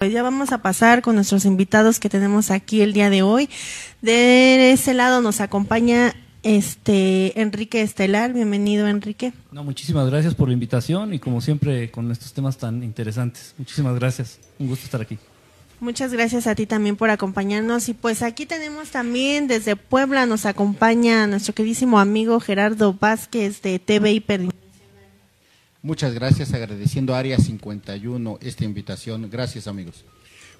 Pues ya vamos a pasar con nuestros invitados que tenemos aquí el día de hoy. De ese lado nos acompaña este Enrique Estelar. Bienvenido, Enrique. No, muchísimas gracias por la invitación y como siempre con estos temas tan interesantes. Muchísimas gracias. Un gusto estar aquí. Muchas gracias a ti también por acompañarnos. Y pues aquí tenemos también desde Puebla, nos acompaña nuestro queridísimo amigo Gerardo Vázquez de TV. Muchas gracias, agradeciendo a Área 51 esta invitación. Gracias, amigos.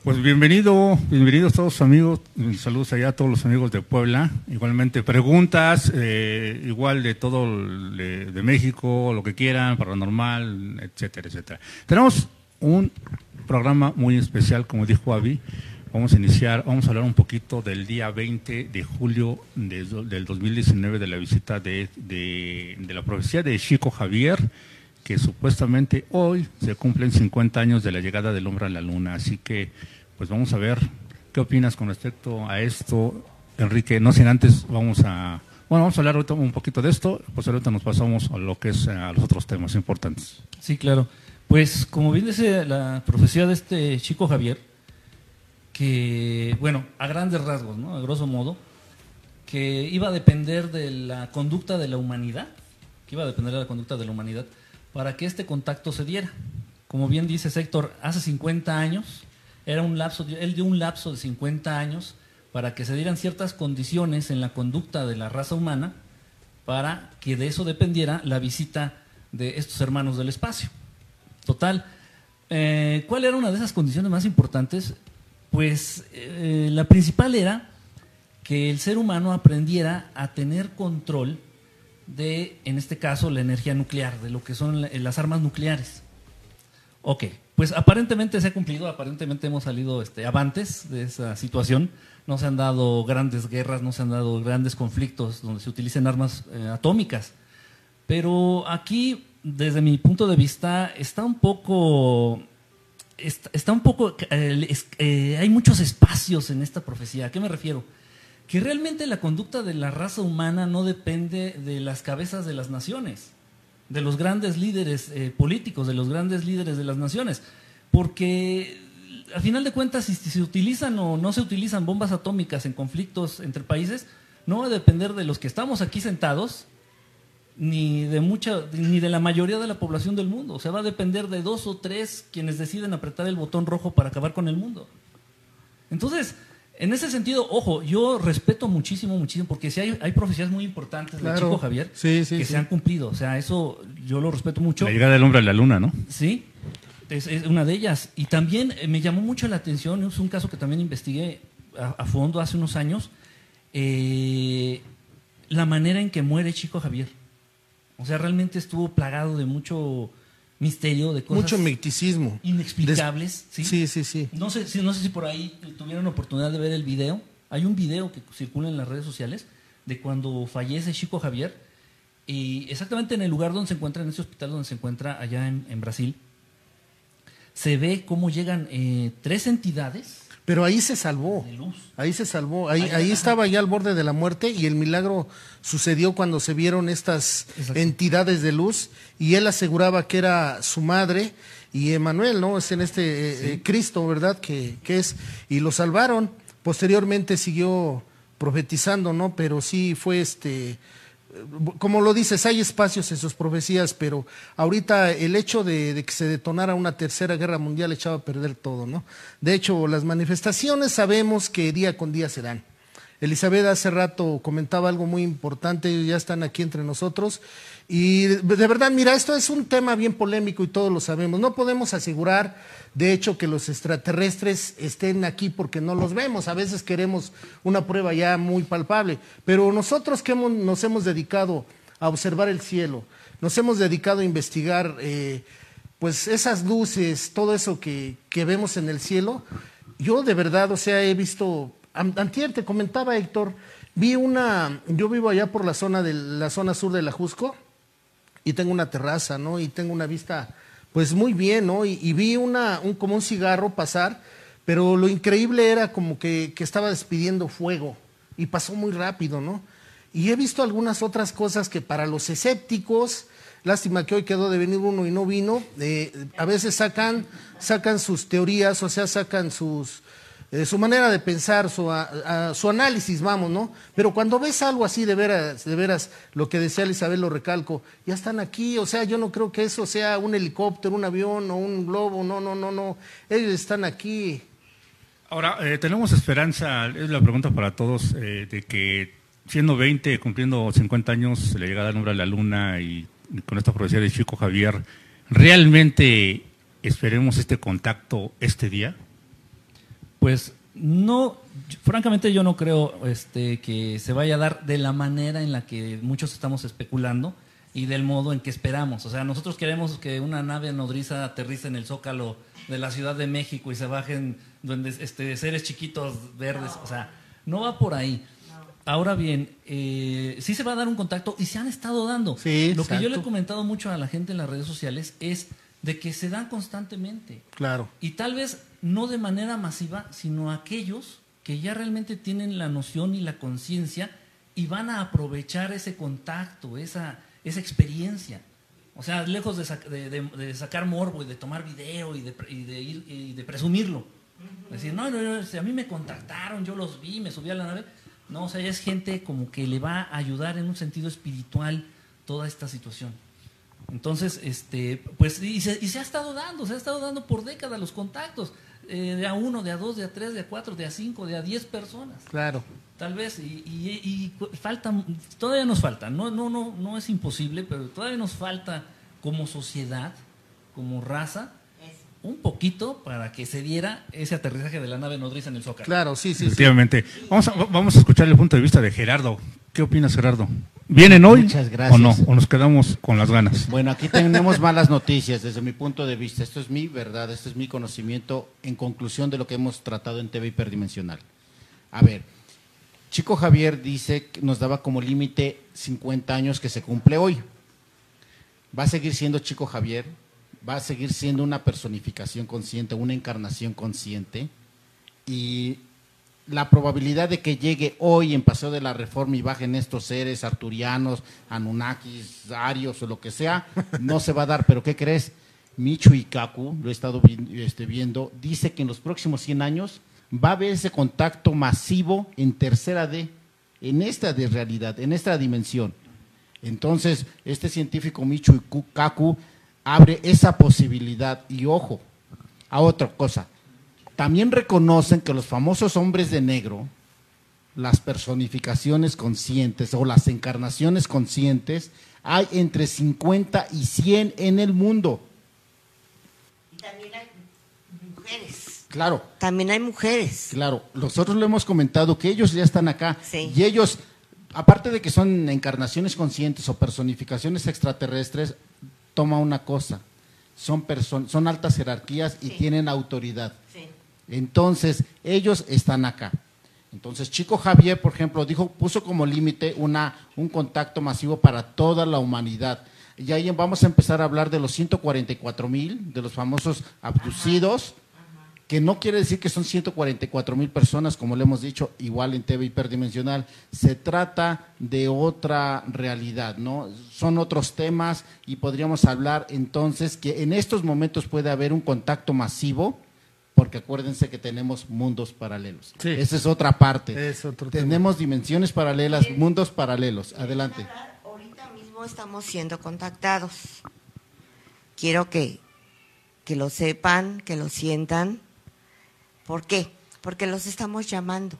Pues bienvenido, bienvenidos todos amigos, saludos allá a todos los amigos de Puebla, igualmente preguntas, eh, igual de todo de, México, lo que quieran, paranormal, etcétera, etcétera. Tenemos un programa muy especial, como dijo Avi, vamos a iniciar, vamos a hablar un poquito del día 20 de julio de, del 2019 de la visita de, de, de la profecía de Chico Javier, que supuestamente hoy se cumplen 50 años de la llegada del hombre a la luna. Así que, pues vamos a ver qué opinas con respecto a esto, Enrique. No sin antes, vamos a. Bueno, vamos a hablar ahorita un poquito de esto, pues ahorita nos pasamos a lo que es a los otros temas importantes. Sí, claro. Pues como bien dice la profecía de este chico Javier, que, bueno, a grandes rasgos, ¿no? A grosso modo, que iba a depender de la conducta de la humanidad, que iba a depender de la conducta de la humanidad, para que este contacto se diera. Como bien dice Héctor, hace 50 años, era un lapso, él dio un lapso de 50 años para que se dieran ciertas condiciones en la conducta de la raza humana para que de eso dependiera la visita de estos hermanos del espacio. Total, eh, ¿cuál era una de esas condiciones más importantes? Pues eh, la principal era que el ser humano aprendiera a tener control de, en este caso, la energía nuclear, de lo que son las armas nucleares. Ok, pues aparentemente se ha cumplido, aparentemente hemos salido este, avantes de esa situación. No se han dado grandes guerras, no se han dado grandes conflictos donde se utilicen armas eh, atómicas. Pero aquí, desde mi punto de vista, está un poco. Está, un poco. Eh, eh, hay muchos espacios en esta profecía. ¿A qué me refiero? Que realmente la conducta de la raza humana no depende de las cabezas de las naciones, de los grandes líderes eh, políticos, de los grandes líderes de las naciones, porque al final de cuentas si se utilizan o no se utilizan bombas atómicas en conflictos entre países, no va a depender de los que estamos aquí sentados, ni de mucha, ni de la mayoría de la población del mundo. O sea, va a depender de dos o tres quienes deciden apretar el botón rojo para acabar con el mundo. Entonces, en ese sentido, ojo, yo respeto muchísimo, muchísimo, porque si hay, hay profecías muy importantes Claro. del chico Javier Sí, sí, que sí. se han cumplido. O sea, eso yo lo respeto mucho. La llegada del hombre a la luna, ¿no? Sí, es, es una de ellas. Y también eh, me llamó mucho la atención, es un caso que también investigué a, a fondo hace unos años, eh, la manera en que muere Chico Javier. O sea, realmente estuvo plagado de mucho misterio, de cosas Mucho misticismo. inexplicables. ¿sí? Sí, sí, sí. No sé, si, no sé si por ahí tu- tuvieron oportunidad de ver el video. Hay un video que circula en las redes sociales de cuando fallece Chico Javier y exactamente en el lugar donde se encuentra, en ese hospital donde se encuentra allá en, en Brasil, se ve cómo llegan eh, tres entidades Pero ahí se salvó. Ahí se salvó. Ahí, Ahí- estaba ya al borde de la muerte y el milagro sucedió cuando se vieron estas Exacto. entidades de luz y él aseguraba que era su madre y Emanuel, ¿no? Es en este eh, eh, Cristo, ¿verdad? Que, que es. Y lo salvaron. Posteriormente siguió profetizando, ¿no? Pero sí fue este. Como lo dices, hay espacios en sus profecías, pero ahorita el hecho de, que se detonara una tercera guerra mundial echaba a perder todo, ¿no? De hecho, las manifestaciones sabemos que día con día se dan. Elizabeth hace rato comentaba algo muy importante, ya están aquí entre nosotros. Y de, verdad, mira, esto es un tema bien polémico y todos lo sabemos. No podemos asegurar, de hecho, que los extraterrestres estén aquí porque no los vemos. A veces queremos una prueba ya muy palpable. Pero nosotros que hemos- nos hemos dedicado a observar el cielo, nos hemos dedicado a investigar eh, pues esas luces, todo eso que, que vemos en el cielo, yo de verdad, o sea, he visto, antier te comentaba Héctor, vi una, yo vivo allá por la zona de la zona sur de la Jusco y tengo una terraza, ¿no? Y tengo una vista, pues muy bien, ¿no? Y, vi una, un, como un cigarro pasar, pero lo increíble era como que, que estaba despidiendo fuego y pasó muy rápido, ¿no? Y he visto algunas otras cosas que para los escépticos Lástima que hoy quedó de venir uno y no vino. Eh, a veces sacan, sacan sus teorías, o sea, sacan sus, eh, su manera de pensar, su, su análisis, vamos, ¿no? Pero cuando ves algo así, de veras, de veras, lo que decía Elizabeth, lo recalco, ya están aquí, o sea, yo no creo que eso sea un helicóptero, un avión o un globo, no, no, no, no, ellos están aquí. Ahora, eh, tenemos esperanza, es la pregunta para todos, de que siendo 20, cumpliendo 50 años, se le llega a nombre a la luna y con esta profecía de Chico Javier, ¿realmente esperemos este contacto este día? Pues no, francamente yo no creo este, que se vaya a dar de la manera en la que muchos estamos especulando y del modo en que esperamos. O sea, nosotros queremos que una nave nodriza aterrice en el zócalo de la Ciudad de México y se bajen donde, este, seres chiquitos verdes. O sea, no va por ahí. Ahora bien, eh, sí se va a dar un contacto y se han estado dando. Lo que yo le he comentado mucho a la gente en las redes sociales es de que se dan constantemente. Claro. Y tal vez no de manera masiva, sino aquellos que ya realmente tienen la noción y la conciencia y van a aprovechar ese contacto, esa, esa experiencia. O sea, lejos de, sacar morbo y de tomar video y de, ir, y de presumirlo. Decir, no, no, no, si a mí me contactaron, yo los vi, me subí a la nave. No, o sea, es gente como que le va a ayudar en un sentido espiritual toda esta situación. Entonces, este, pues, y se, ha estado dando, se ha estado dando por décadas los contactos, eh, de a uno, de a dos, de a tres, de a cuatro, de a cinco, de a diez personas. Claro. Tal vez, y, y, falta, todavía nos falta, no, no, no, no es imposible, pero todavía nos falta como sociedad, como raza, un poquito para que se diera ese aterrizaje de la nave nodriza en el Zócalo. Claro, sí, sí. Efectivamente. Vamos, a, vamos a escuchar el punto de vista de Gerardo. ¿Qué opinas, Gerardo? ¿Vienen hoy Muchas gracias. o no? ¿O nos quedamos con las ganas? Bueno, aquí tenemos malas noticias desde mi punto de vista. Esto es mi verdad, esto es mi conocimiento en conclusión de lo que hemos tratado en TV Hiperdimensional. A ver, Chico Javier dice que nos daba como límite 50 años que se cumple hoy. ¿Va a seguir siendo Chico Javier? va a seguir siendo una personificación consciente, una encarnación consciente, y la probabilidad de que llegue hoy en Paseo de la Reforma y bajen estos seres arturianos, anunnakis, arios o lo que sea, no se va a dar. Pero ¿qué crees? Micho Kaku, lo he estado este, viendo, dice que en los próximos 100 años va a haber ese contacto masivo en tercera D, en esta de realidad, en esta dimensión. Entonces, este científico Micho Kaku abre esa posibilidad. Y ojo, a otra cosa, también reconocen que los famosos hombres de negro, las personificaciones conscientes o las encarnaciones conscientes, hay entre 50 y 100 en el mundo. Y también hay mujeres. Claro. También hay mujeres. Claro, nosotros lo hemos comentado que ellos ya están acá. Y ellos, aparte de que son encarnaciones conscientes o personificaciones extraterrestres, toma una cosa, son, son altas jerarquías y tienen autoridad. Entonces, ellos están acá. Entonces, Chico Javier, por ejemplo, dijo, puso como límite una, un contacto masivo para toda la humanidad. Y ahí vamos a empezar a hablar de los 144 mil, de los famosos abducidos, que no quiere decir que son 144 mil personas, como le hemos dicho, igual en TV hiperdimensional. Se trata de otra realidad, ¿no? Son otros temas y podríamos hablar entonces que en estos momentos puede haber un contacto masivo, porque acuérdense que tenemos mundos paralelos. Esa es otra parte. tenemos dimensiones paralelas, mundos paralelos. Adelante. Ahorita mismo estamos siendo contactados. Quiero que, que lo sepan, que lo sientan ¿Por qué? Porque los estamos llamando.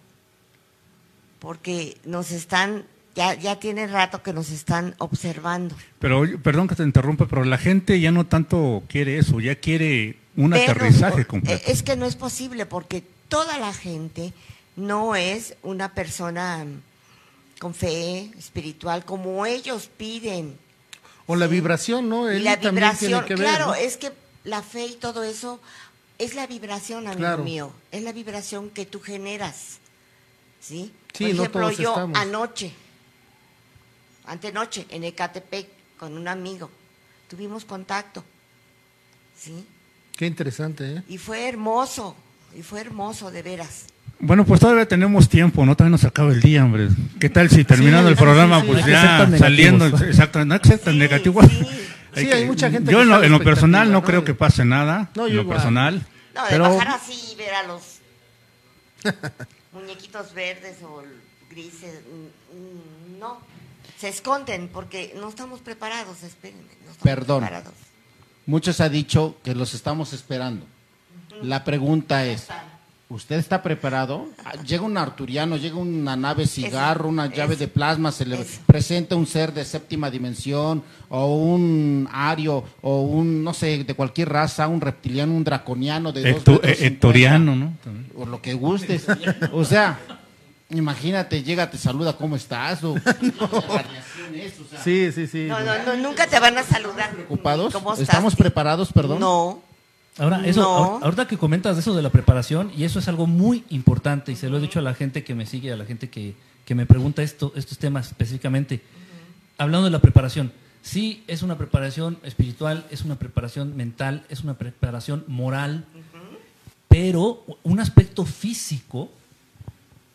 Porque nos están, ya, ya tiene rato que nos están observando. Pero, perdón que te interrumpa, pero la gente ya no tanto quiere eso, ya quiere un aterrizaje completo. Es que no es posible porque toda la gente no es una persona con fe espiritual como ellos piden. O la vibración, ¿no? la vibración, claro, es que la fe y todo eso es la vibración, amigo mío, es la vibración que tú generas. ¿Sí? Por ejemplo, yo anoche, antenoche, en Ecatepec, con un amigo, tuvimos contacto. ¿Sí? Qué interesante, ¿eh? Y fue hermoso, y fue hermoso, de veras. Bueno, pues todavía tenemos tiempo, ¿no? Todavía nos acaba el día, hombre. ¿Qué tal si terminando el programa, pues ya saliendo, exacto, no tan negativo. Sí, hay mucha gente Yo que en lo, en lo personal no ¿no? creo que pase nada. No, en yo lo igual. personal. No, de pero bajar así y ver a los muñequitos verdes o grises, mm, mm, no. Se esconden porque no estamos preparados, espérenme. No estamos Perdón. preparados. Muchos ha dicho que los estamos esperando. La pregunta es, ¿usted está preparado? Llega un arturiano, llega una nave cigarro, una llave de plasma, se le presenta un ser de séptima dimensión o un ario o un, no sé, de cualquier raza, un reptiliano, un draconiano de dos hectoriano, ¿no? O lo que gustes. O sea, imagínate, llega, te saluda, ¿cómo estás? O, radiación es, o sea, Sí, sí, sí. No, no, no, nunca te van a saludar. ¿Preocupados? ¿Cómo estás? ¿Estamos preparados, perdón? No. Ahora, eso, No. ahorita que comentas de eso de la preparación, y eso es algo muy importante, y se lo he dicho a la gente que me sigue, a la gente que, que me pregunta esto, estos temas específicamente, hablando de la preparación, sí es una preparación espiritual, es una preparación mental, es una preparación moral, pero un aspecto físico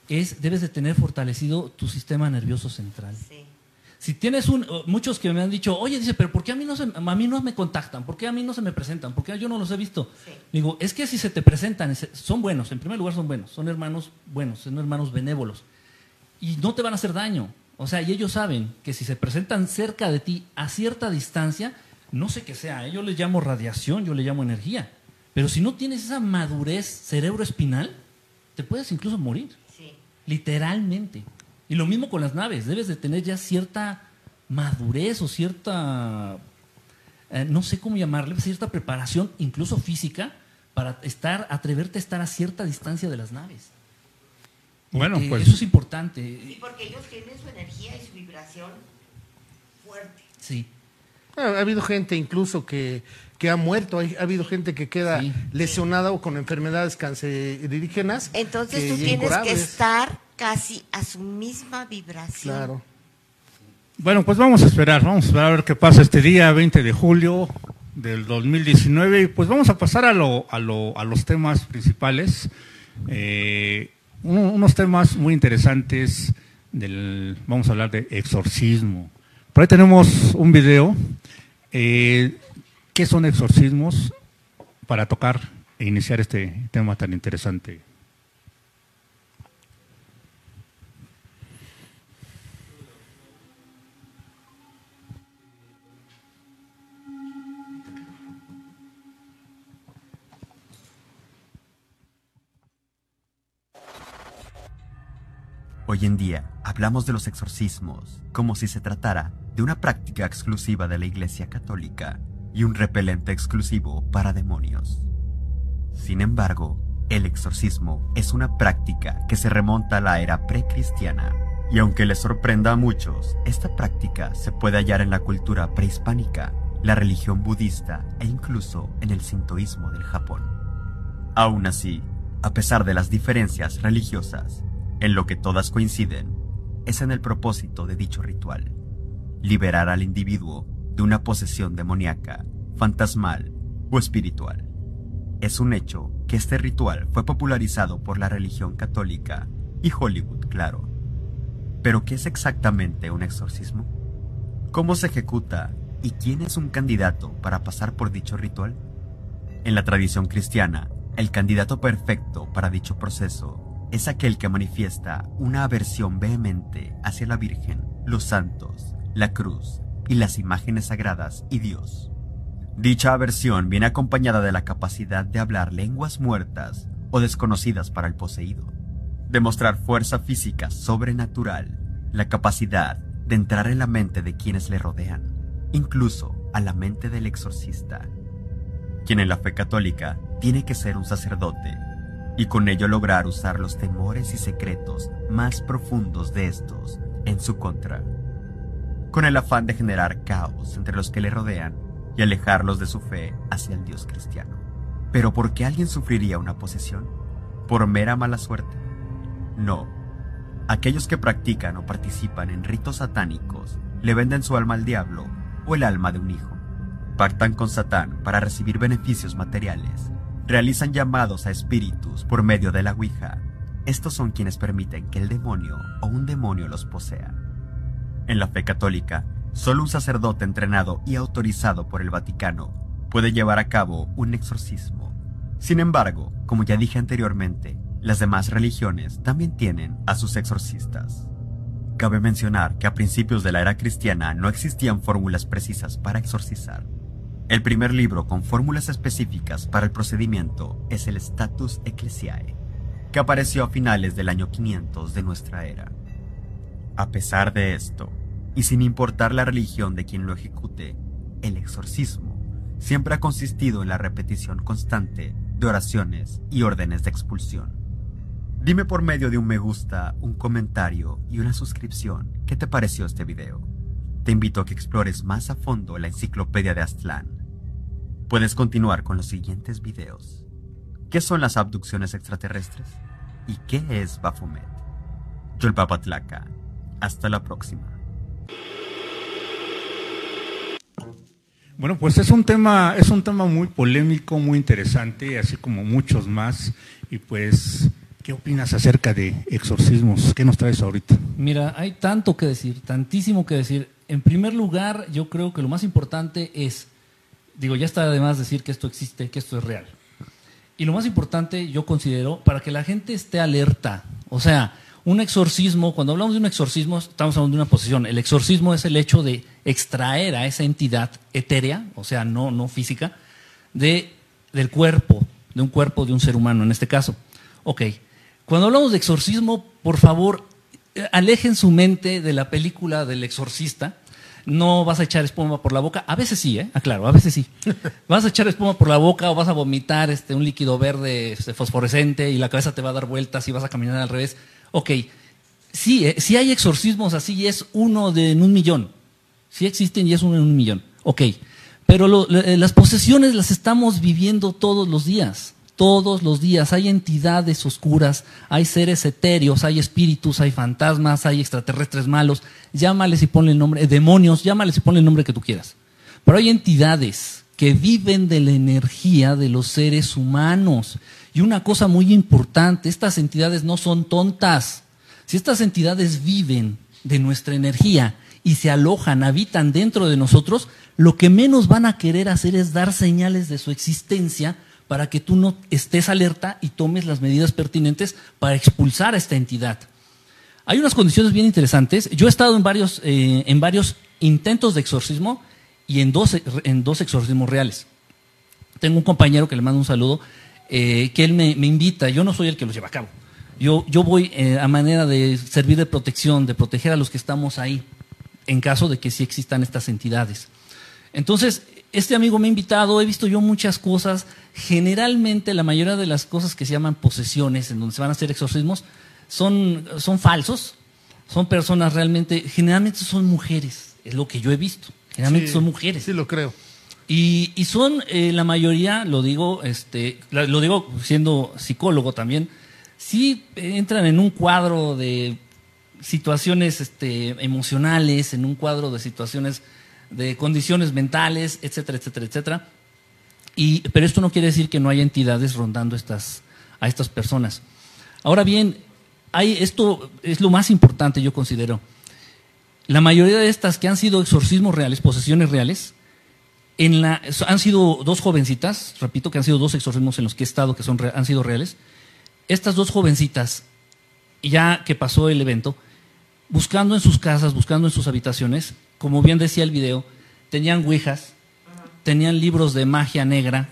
es, debes de tener fortalecido tu sistema nervioso central. Sí. Si tienes un, muchos que me han dicho, oye, dice, pero ¿por qué a mí no se, a mí no me contactan? ¿Por qué a mí no se me presentan? ¿Por qué yo no los he visto? Sí. Digo, es que si se te presentan, es- son buenos, en primer lugar son buenos, son hermanos buenos, son hermanos benévolos y no te van a hacer daño. O sea, y ellos saben que si se presentan cerca de ti a cierta distancia, no sé qué sea, ¿eh? yo le llamo radiación, yo le llamo energía. Pero si no tienes esa madurez cerebroespinal, te puedes incluso morir. Literalmente. Y lo mismo con las naves, debes de tener ya cierta madurez o cierta, eh, no sé cómo llamarle, cierta preparación, incluso física, para estar, atreverte a estar a cierta distancia de las naves. Bueno, Porque pues Eso es importante. Sí, porque ellos tienen su energía y su vibración fuerte. Sí. Ha, ha habido gente incluso que, que ha muerto, hay- ha habido gente que queda Sí. lesionada o con enfermedades cancerígenas. Entonces que- tú tienes que estar casi a su misma vibración. Claro. Bueno, pues vamos a esperar, vamos a esperar a ver qué pasa este día 20 de julio del 2019 y pues vamos a pasar a, lo, a, lo, a los temas principales, Eh, uno- unos temas muy interesantes, del, vamos a hablar de exorcismo. Por ahí tenemos un video, eh, ¿qué son exorcismos? Para tocar e iniciar este tema tan interesante. Hoy en día hablamos de los exorcismos como si se tratara de una práctica exclusiva de la Iglesia Católica y un repelente exclusivo para demonios. Sin embargo, el exorcismo es una práctica que se remonta a la era precristiana. Y aunque les sorprenda a muchos, esta práctica se puede hallar en la cultura prehispánica, la religión budista e incluso en el sintoísmo del Japón. Aún así, a pesar de las diferencias religiosas, en lo que todas coinciden es en el propósito de dicho ritual, liberar al individuo de una posesión demoníaca, fantasmal o espiritual. Es un hecho que este ritual fue popularizado por la religión católica y Hollywood, claro. Pero ¿qué es exactamente un exorcismo? ¿Cómo se ejecuta y quién es un candidato para pasar por dicho ritual? En la tradición cristiana, el candidato perfecto para dicho proceso es aquel que manifiesta una aversión vehemente hacia la Virgen, los santos, la cruz y las imágenes sagradas y Dios. Dicha aversión viene acompañada de la capacidad de hablar lenguas muertas o desconocidas para el poseído, demostrar fuerza física sobrenatural, la capacidad de entrar en la mente de quienes le rodean, incluso a la mente del exorcista, quien en la fe católica tiene que ser un sacerdote y con ello lograr usar los temores y secretos más profundos de estos en su contra, con el afán de generar caos entre los que le rodean y alejarlos de su fe hacia el Dios cristiano. Pero ¿por qué alguien sufriría una posesión? ¿Por mera mala suerte? No. Aquellos que practican o participan en ritos satánicos le venden su alma al diablo o el alma de un hijo. Pactan con Satán para recibir beneficios materiales. Realizan llamados a espíritus por medio de la Ouija. Estos son quienes permiten que el demonio o un demonio los posea. En la fe católica, Solo un sacerdote entrenado y autorizado por el Vaticano puede llevar a cabo un exorcismo. Sin embargo, como ya dije anteriormente, las demás religiones también tienen a sus exorcistas. Cabe mencionar que a principios de la era cristiana no existían fórmulas precisas para exorcizar. El primer libro con fórmulas específicas para el procedimiento es el Status Ecclesiae, que apareció a finales del año 500 de nuestra era. A pesar de esto, y sin importar la religión de quien lo ejecute, el exorcismo siempre ha consistido en la repetición constante de oraciones y órdenes de expulsión. Dime por medio de un me gusta, un comentario y una suscripción qué te pareció este video. Te invito a que explores más a fondo la enciclopedia de Aztlán. Puedes continuar con los siguientes videos. ¿Qué son las abducciones extraterrestres? ¿Y qué es Baphomet? Yo el Papatlaca. Hasta la próxima. Bueno, pues es un tema, es un tema muy polémico, muy interesante, así como muchos más. Y pues, ¿qué opinas acerca de exorcismos? ¿Qué nos traes ahorita? Mira, hay tanto que decir, tantísimo que decir. En primer lugar, yo creo que lo más importante es, digo, ya está además decir que esto existe, que esto es real. Y lo más importante, yo considero, para que la gente esté alerta, o sea, un exorcismo, cuando hablamos de un exorcismo, estamos hablando de una posesión. El exorcismo es el hecho de extraer a esa entidad etérea, o sea, no, no física, de, del cuerpo, de un cuerpo de un ser humano en este caso. Ok, cuando hablamos de exorcismo, por favor, eh, alejen su mente de la película del exorcista. No vas a echar espuma por la boca. A veces sí, ¿eh? Aclaro, a veces sí. Vas a echar espuma por la boca o vas a vomitar este, un líquido verde este, fosforescente y la cabeza te va a dar vueltas y vas a caminar al revés Ok, sí, eh, sí hay exorcismos así y es uno de, en un millón. Sí existen y es uno en un millón. Ok, pero eh, las posesiones las estamos viviendo todos los días. Todos los días hay entidades oscuras, hay seres etéreos, hay espíritus, hay fantasmas, hay extraterrestres malos. Llámales y ponle el nombre, demonios, llámales y ponle el nombre que tú quieras. Pero hay entidades que viven de la energía de los seres humanos y una cosa muy importante, estas entidades no son tontas. Si estas entidades viven de nuestra energía y se alojan, habitan dentro de nosotros, lo que menos van a querer hacer es dar señales de su existencia para que tú no estés alerta y tomes las medidas pertinentes para expulsar a esta entidad. Hay unas condiciones bien interesantes. Yo he estado en varios, eh, en varios intentos de exorcismo y en dos, en dos exorcismos reales. Tengo un compañero que le mando un saludo eh, que él me, invita, yo no soy el que los lleva a cabo. Yo, yo voy eh, a manera de servir de protección, de proteger a los que estamos ahí, en caso de que sí existan estas entidades. Entonces, este amigo me ha invitado, he visto yo muchas cosas. Generalmente, la mayoría de las cosas que se llaman posesiones, en donde se van a hacer exorcismos, son, son falsos. Son personas realmente, generalmente son mujeres, es lo que yo he visto. Generalmente son mujeres. Sí, lo creo. Y, son eh, la mayoría, lo digo, este, lo digo siendo psicólogo también, sí entran en un cuadro de situaciones este, emocionales, en un cuadro de situaciones de condiciones mentales, etcétera, etcétera, etcétera. Y, pero esto no quiere decir que no haya entidades rondando estas, a estas personas. Ahora bien, hay, esto es lo más importante, yo considero. La mayoría de estas que han sido exorcismos reales, posesiones reales, la, han sido dos jovencitas, repito que han sido dos exorcismos en los que he estado que son, han sido reales. Estas dos jovencitas, ya que pasó el evento, buscando en sus casas, buscando en sus habitaciones, como bien decía el video, tenían ouijas, tenían libros de magia negra,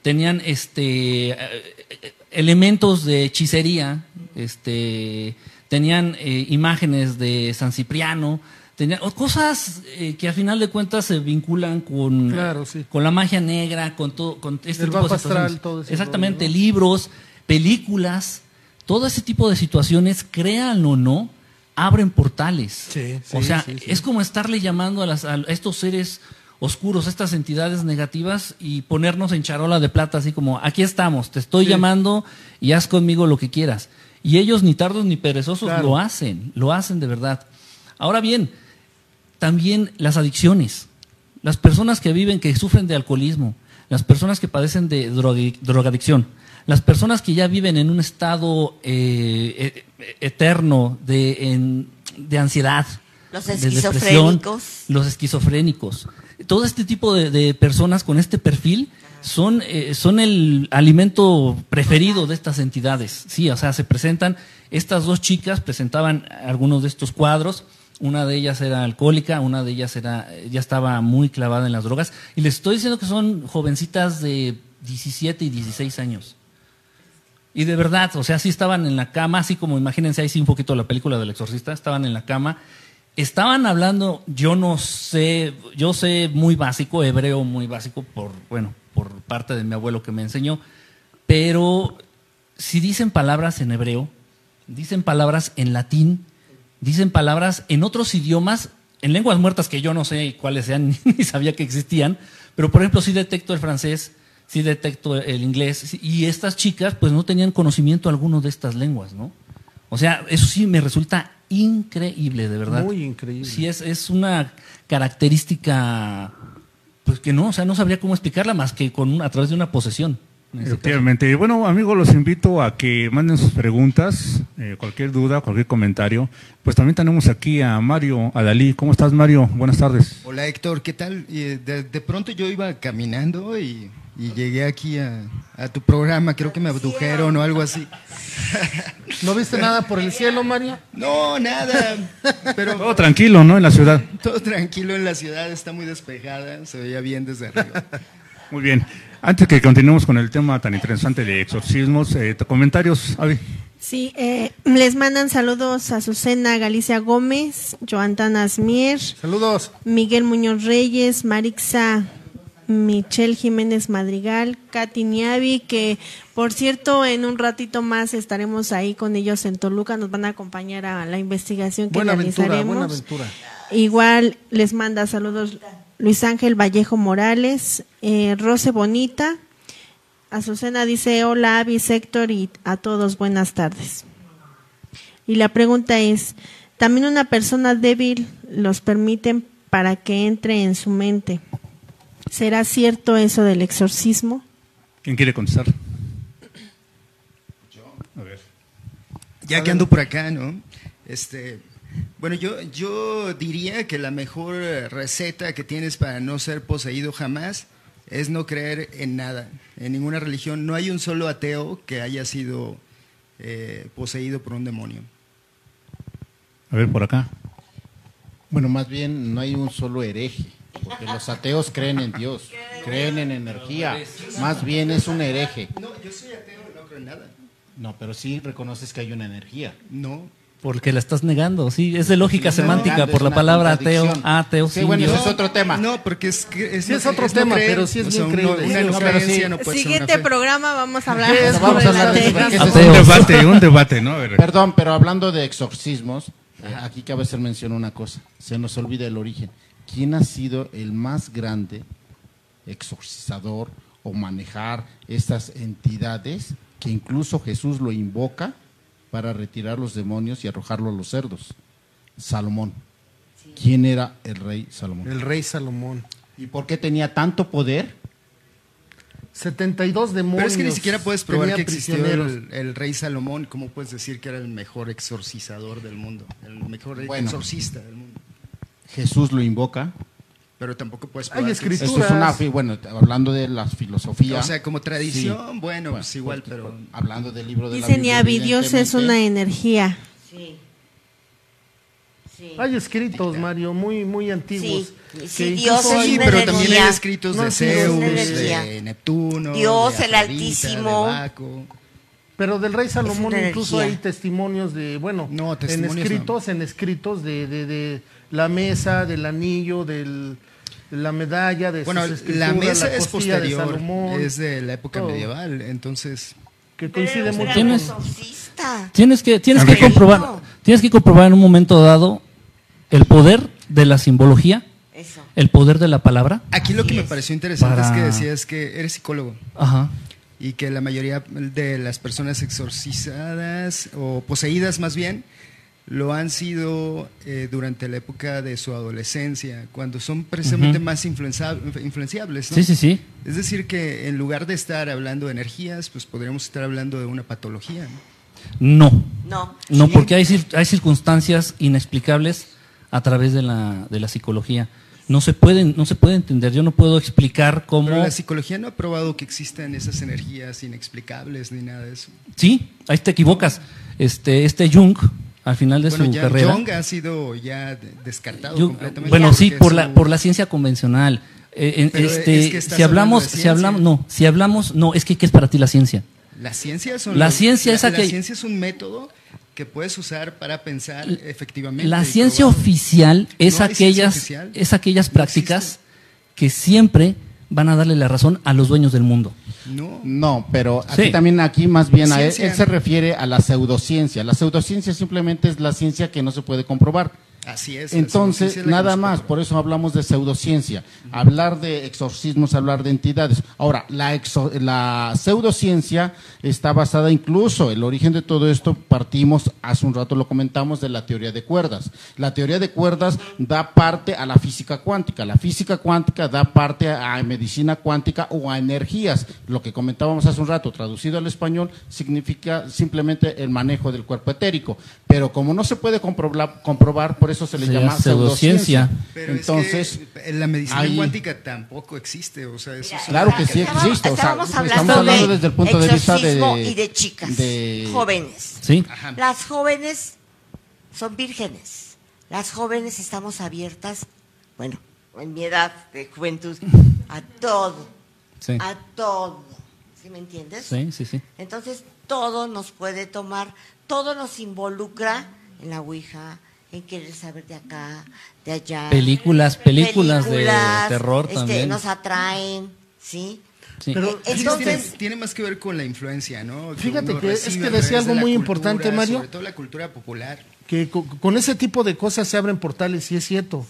tenían este eh, elementos de hechicería, este, tenían eh, imágenes de San Cipriano, Tenía, cosas eh, que a final de cuentas se vinculan con, con la magia negra, con todo, con este tipo de astral, todo Exactamente, libros, películas, todo ese tipo de situaciones, créanlo o no, abren portales. o sea, es como estarle llamando a, las, a estos seres oscuros, estas entidades negativas y ponernos en charola de plata, así como, aquí estamos, te estoy llamando y haz conmigo lo que quieras. Y ellos ni tardos ni perezosos lo hacen, lo hacen de verdad. Ahora bien, también las adicciones. Las personas que viven, que sufren de alcoholismo, las personas que padecen de drogadicción, las personas que ya viven en un estado eh, e-, eterno de, de, ansiedad, Los de esquizofrénicos. los esquizofrénicos. Todo este tipo de, personas con este perfil son, eh, son el alimento preferido de estas entidades. Sí, o sea, se presentan, estas dos chicas presentaban algunos de estos cuadros. Una de ellas era alcohólica, una de ellas era, ya estaba muy clavada en las drogas. Y les estoy diciendo que son jovencitas de 17 y 16 años. Y de verdad, o sea, sí estaban en la cama, así como imagínense ahí sí un poquito la película del exorcista, estaban en la cama, estaban hablando, yo no sé, yo sé muy básico, hebreo muy básico, por, bueno, por parte de mi abuelo que me enseñó, pero si dicen palabras en hebreo, dicen palabras en latín, dicen palabras en otros idiomas, en lenguas muertas que yo no sé cuáles sean, ni sabía que existían, pero por ejemplo sí detecto el francés, sí detecto el inglés, y estas chicas pues no tenían conocimiento alguno de estas lenguas, ¿no? O sea, eso sí me resulta increíble, de verdad. Muy increíble. Sí, es, es una característica, pues que no, o sea, no sabría cómo explicarla más que con un- a través de una posesión. este caso. Efectivamente. Y Bueno, amigos, los invito a que manden sus preguntas, eh, cualquier duda, cualquier comentario. Pues también tenemos aquí a Mario Adalí. ¿Cómo estás, Mario? Buenas tardes. Hola Héctor, ¿qué tal? Eh, De, de pronto yo iba caminando y, y llegué aquí a, a tu programa, creo que me abdujeron o algo así. ¿No viste nada por el cielo, Mario? No, nada, pero Todo tranquilo, ¿no? En la ciudad. todo tranquilo en la ciudad, está muy despejada, se veía bien desde arriba. Muy bien. Antes que continuemos con el tema tan interesante de exorcismos, eh, comentarios, Avi. Sí, eh, les mandan saludos a Azucena Galicia Gómez, Joantana Asmier, Saludos. Miguel Muñoz Reyes, Marixa Michelle Jiménez Madrigal, Katy Niavi, que por cierto en un ratito más estaremos ahí con ellos en Toluca, nos van a acompañar a la investigación que Buena aventura, realizaremos. buena aventura. Igual les manda saludos Luis Ángel Vallejo Morales, eh, Rose Bonita, Azucena dice hola Avi, Héctor y a todos buenas tardes. Y la pregunta es, ¿también una persona débil los permiten para que entre en su mente? ¿Será cierto eso del exorcismo? ¿Quién quiere contestar? A ver. Ya que ando por acá, ¿no? Este, bueno, yo, yo diría que la mejor eh, receta que tienes para no ser poseído jamás es no creer en nada, en ninguna religión. No hay un solo ateo que haya sido eh, poseído por un demonio. A ver, por acá. Bueno, más bien no hay un solo hereje, porque los ateos creen en Dios, creen en energía. Más bien es un hereje. No, yo soy ateo, no creo en nada. No, pero sí reconoces que hay una energía. No. Porque la estás negando, sí, es de lógica semántica por es la palabra ateo, ateo, Sí, sin bueno, Dios. ese es otro tema. No, porque es, que- es, Sí, es no- otro no tema, creer. pero sí es bien creíble. No no, sí. no puede ser una Siguiente fe. programa vamos a hablar sobre vamos a hablar de es Un debate, un debate, ¿no? A ver. Perdón, pero hablando de exorcismos, eh, aquí cabe hacer mención una cosa. Se nos olvida el origen. ¿Quién ha sido el más grande exorcizador o manejar estas entidades que incluso Jesús lo invoca para retirar los demonios y arrojarlo a los cerdos? Salomón. ¿Quién era el rey Salomón? El rey Salomón. ¿Y por qué tenía tanto poder? 72 demonios. Pero es que ni siquiera puedes probar que existió el rey Salomón. ¿Cómo puedes decir que era el mejor exorcizador del mundo? El mejor Bueno. exorcista del mundo. Jesús lo invoca. Pero tampoco puedes Hay probar escrituras. Esto es una, bueno, hablando de la filosofía. O sea, como tradición, Sí. bueno, pues igual, porque, pero- pues, hablando del libro de la Dice Biblia, Niavi, Dios es evidentemente, una energía. Sí. Sí. Hay escritos, Mario, muy, muy antiguos. Sí, sí, Dios es hay- pero también hay escritos No, de es Zeus, de. Neptuno, Dios, de el Afrodita, Altísimo. de Baco. Pero del rey Salomón incluso hay testimonios de, bueno, No, en escritos, en escritos de, de, de la mesa, del anillo, del, de la medalla, de Bueno, sus la mesa es de posterior, Salomón, es de la época todo. medieval, entonces que coincide era mucho. ¿Tienes? Tienes que, tienes que comprobar, tienes que comprobar en un momento dado el poder de la simbología, Eso. el poder de la palabra. aquí lo que me pareció interesante es que decías que eres psicólogo Ajá. Y que la mayoría de las personas exorcizadas o poseídas más bien lo han sido eh, durante la época de su adolescencia, cuando son precisamente más influenciables. ¿no? Sí, sí, sí. Es decir, que en lugar de estar hablando de energías, pues podríamos estar hablando de una patología. ¿no? No. No. Porque hay, cir- hay circunstancias inexplicables a través de la, de la psicología. No se, pueden, no se puede entender, yo no puedo explicar cómo... Pero la psicología no ha probado que existan esas energías inexplicables ni nada de eso. Sí, ahí te equivocas. Este, este Jung, al final de bueno, su ya carrera... Jung ha sido ya de- descartado Jung- completamente. bueno, sí, por la, por la ciencia convencional. Eh, Pero este, es que estás si hablamos, si hablamos, no, si hablamos, no, es que ¿qué es para ti la ciencia? La ciencia, la ciencia es un método que puedes usar para pensar efectivamente. La ciencia probar. oficial es No hay ciencia aquellas, oficial. es aquellas No prácticas que siempre van a darle la razón a los dueños del mundo. No, No, pero aquí Sí. también, aquí más bien, a él se refiere a la pseudociencia. La pseudociencia simplemente es la ciencia que no se puede comprobar. Así es. Entonces, nada más, por eso hablamos de pseudociencia. Hablar de exorcismos, hablar de entidades. Ahora, la, exo- la pseudociencia está basada incluso, el origen de todo esto, partimos, hace un rato lo comentamos, de la teoría de cuerdas. La teoría de cuerdas da parte a la física cuántica. La física cuántica da parte a medicina cuántica o a energías. Lo que comentábamos hace un rato, traducido al español, significa simplemente el manejo del cuerpo etérico. Pero como no se puede comprobar, comprobar por eso se le llama pseudociencia. Pero Entonces, es que la medicina ahí- cuántica tampoco existe. O sea, eso es Claro que sí existe, o sea, estábamos estamos hablando hablando de desde el punto de vista de- exorcismo y de chicas, de- jóvenes. Las jóvenes son vírgenes. Las jóvenes estamos abiertas, bueno, en mi edad de juventud, a todo, Sí. a todo. ¿Sí me entiendes? Sí, sí, sí. Entonces, todo nos puede tomar, todo nos involucra en la Ouija, en querer saber de acá, de allá. Películas, películas, Películas, de terror este, también. Nos atraen, ¿sí? Sí. Pero Eh, Sí, tiene, Entonces, tiene más que ver con la influencia, ¿no? Fíjate que es que decía de algo muy cultura, importante, Mario. Sobre todo la cultura popular. que co- con ese tipo de cosas se abren portales, sí es cierto.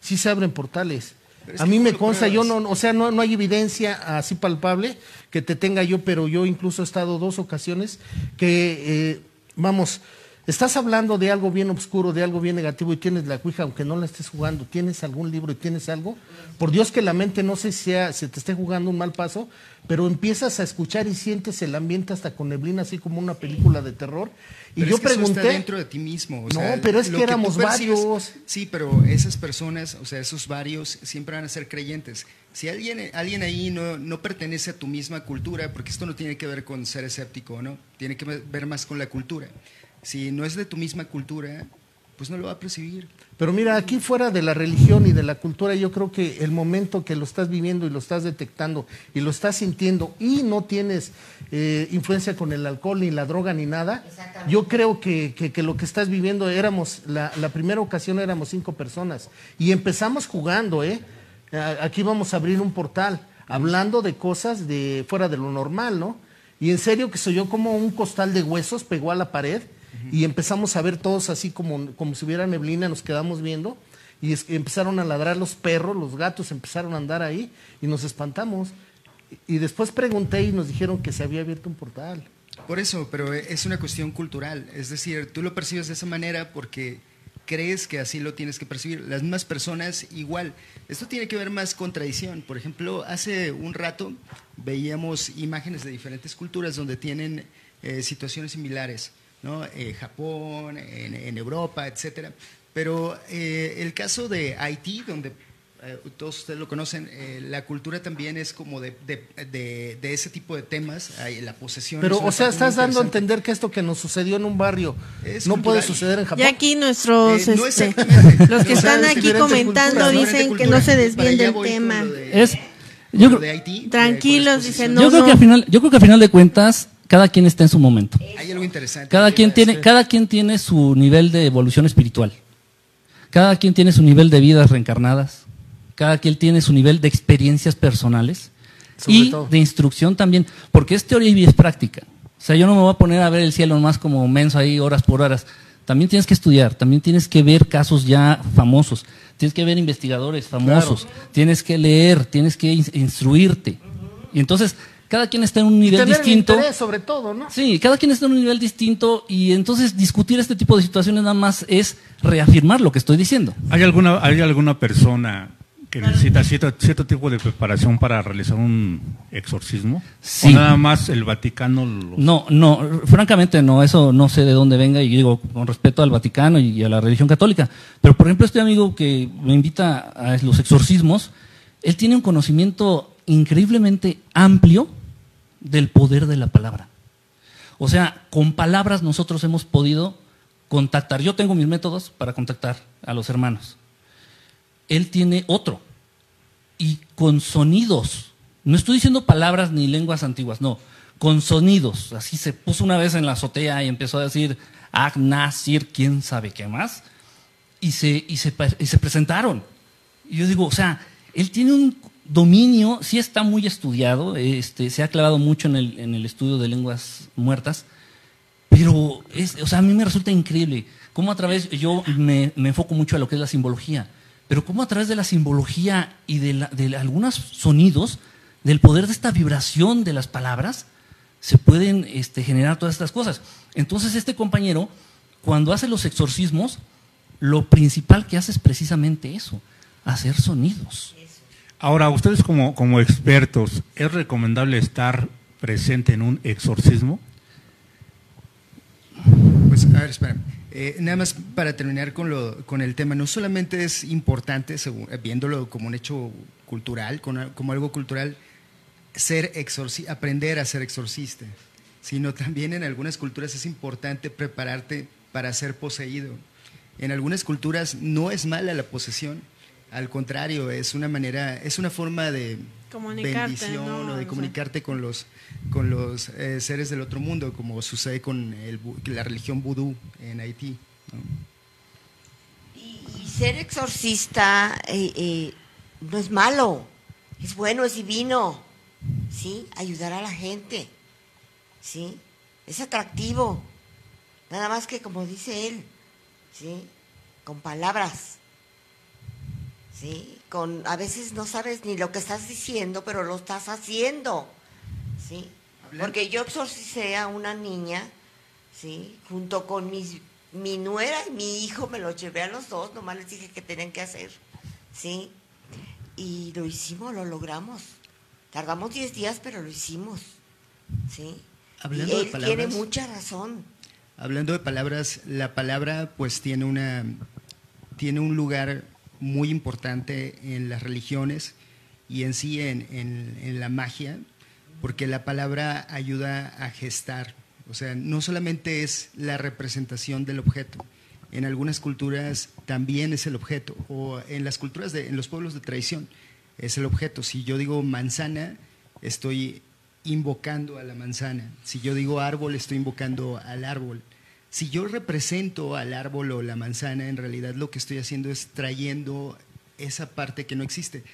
Sí, se abren portales. A mí ¿cómo me consta, yo no, o sea, no, no hay evidencia así palpable que te tenga yo, pero yo incluso he estado dos ocasiones que, eh, vamos, estás hablando de algo bien oscuro, de algo bien negativo y tienes la cuija, aunque no la estés jugando, tienes algún libro y tienes algo, por Dios que la mente no sé si sea, se te esté jugando un mal paso, pero empiezas a escuchar y sientes el ambiente hasta con neblina, así como una película de terror. Y Pero yo es que eso pregunté, está dentro de ti mismo. o No, pero es que tú éramos varios. Sí, pero esas personas, o sea, esos varios, siempre van a ser creyentes. Si alguien, alguien ahí no, no pertenece a tu misma cultura, porque esto no tiene que ver con ser escéptico, ¿no? Tiene que ver más con la cultura. Si no es de tu misma cultura, pues no lo va a percibir. Pero mira, aquí fuera de la religión y de la cultura, yo creo que el momento que lo estás viviendo y lo estás detectando y lo estás sintiendo y no tienes eh, influencia con el alcohol ni la droga ni nada, yo creo que, que- que lo que estás viviendo éramos, la, la primera ocasión éramos cinco personas y empezamos jugando, ¿eh? Aquí vamos a abrir un portal, hablando de cosas de fuera de lo normal, ¿no? Y en serio que soy yo como un costal de huesos pegó a la pared y empezamos a ver todos así como, como si hubiera neblina, nos quedamos viendo y empezaron a ladrar los perros, los gatos empezaron a andar ahí y nos espantamos. Y y después pregunté y nos dijeron que se había abierto un portal. Por eso, pero es una cuestión cultural. Es decir, tú lo percibes de esa manera porque crees que así lo tienes que percibir. Las mismas personas igual. Esto tiene que ver más con tradición. Por ejemplo, hace un rato veíamos imágenes de diferentes culturas donde tienen eh, situaciones similares, ¿no? Eh, Japón, en, en Europa, etcétera. Pero eh, el caso de Haití, donde eh, todos ustedes lo conocen, eh, la cultura también es como de, de, de- de ese tipo de temas, hay la posesión. Pero, o sea, estás dando a entender que esto que nos sucedió en un barrio Es no puede suceder en Japón. Ya aquí nuestros, Eh, no este, los que están es aquí comentando cultura, dicen que no se desvíen del tema. Es, yo, creo- de Haití, Tranquilos, dicen, no, yo creo que al final, yo creo que al final de cuentas, cada quien está en su momento. Hay algo interesante. Cada quien tiene, cada quien tiene su nivel de evolución espiritual. Cada quien tiene su nivel de vidas reencarnadas. Cada quien tiene su nivel de experiencias personales Sobre y todo. de instrucción también, porque es teoría y es práctica. O sea, yo no me voy a poner a ver el cielo más como menso ahí horas por horas. También tienes que estudiar, también tienes que ver casos ya famosos, tienes que ver investigadores famosos, tienes que leer, tienes que in- instruirte. Y entonces, cada quien está en un Y nivel tener distinto. interés sobre todo, ¿no? Sí, cada quien está en un nivel distinto y entonces discutir este tipo de situaciones nada más es reafirmar lo que estoy diciendo. ¿Hay alguna, ¿Hay alguna persona que necesita cierto, cierto tipo de preparación para realizar un exorcismo? Sí. ¿O nada más el Vaticano? lo- No, no, francamente no, eso no sé de dónde venga y digo con respeto al Vaticano y a la religión católica. Pero por ejemplo este amigo que me invita a los exorcismos, él tiene un conocimiento increíblemente amplio del poder de la palabra. O sea, con palabras nosotros hemos podido contactar. Yo tengo mis métodos para contactar a los hermanos. Él tiene otro. Y con sonidos. No estoy diciendo palabras ni lenguas antiguas, no. Con sonidos. Así se puso una vez en la azotea y empezó a decir Ag, Nasir, quién sabe qué más. Y se, y se, y se presentaron. Y yo digo, o sea, él tiene un dominio, sí está muy estudiado, este, se ha clavado mucho en el, en el estudio de lenguas muertas, pero es, o sea, a mí me resulta increíble cómo a través, yo me, me enfoco mucho a lo que es la simbología, pero cómo a través de la simbología y de, la- de algunos sonidos, del poder de esta vibración de las palabras, se pueden este, generar todas estas cosas. Entonces este compañero, cuando hace los exorcismos, lo principal que hace es precisamente eso, hacer sonidos. Ahora, ustedes como, como expertos, ¿es recomendable estar presente en un exorcismo? Pues, a ver. Eh, nada más para terminar con, lo, con el tema, no solamente es importante, eh, viéndolo como un hecho cultural, como algo cultural, ser exorci aprender a ser exorcista, sino también en algunas culturas es importante prepararte para ser poseído. En algunas culturas no es mala la posesión, al contrario, es una manera, es una forma de Comunicarte, bendición ¿no? o de comunicarte con los, con los eh, seres del otro mundo, como sucede con el la religión vudú en Haití. ¿no? Y, y ser exorcista eh, eh, no es malo, es bueno, es divino, ¿sí? Ayudar a la gente, ¿sí? Es atractivo, nada más que como dice él, ¿sí? Con palabras, ¿sí? Con, a veces no sabes ni lo que estás diciendo, pero lo estás haciendo, ¿sí? Porque yo exorcicé a una niña, ¿sí? Junto con mis, mi nuera y mi hijo, me los llevé a los dos, nomás les dije que tenían que hacer, ¿sí? Y lo hicimos, lo logramos. Tardamos 10 días, pero lo hicimos, ¿sí? Hablando y de él tiene palabras. mucha razón. Hablando de palabras, la palabra pues tiene una tiene un lugar muy importante en las religiones y en sí en, en- la magia, porque la palabra ayuda a gestar. O sea, no solamente es la representación del objeto. En algunas culturas también es el objeto, o en las culturas de, en los pueblos de tradición es el objeto. Si yo digo manzana, estoy invocando a la manzana. Si yo digo árbol, estoy invocando al árbol. Si yo represento al árbol o la manzana, en realidad lo que estoy haciendo es trayendo esa parte que no existe.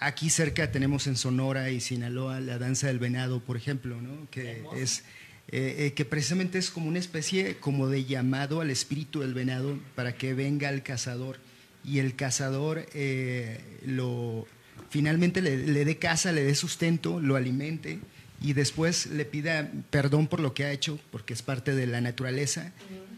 Aquí cerca tenemos en Sonora y Sinaloa la danza del venado, por ejemplo, ¿no? que es eh, eh, que precisamente es como una especie como de llamado al espíritu del venado para que venga el cazador y el cazador eh, lo finalmente le, le dé casa, le dé sustento, lo alimente y después le pida perdón por lo que ha hecho, porque es parte de la naturaleza,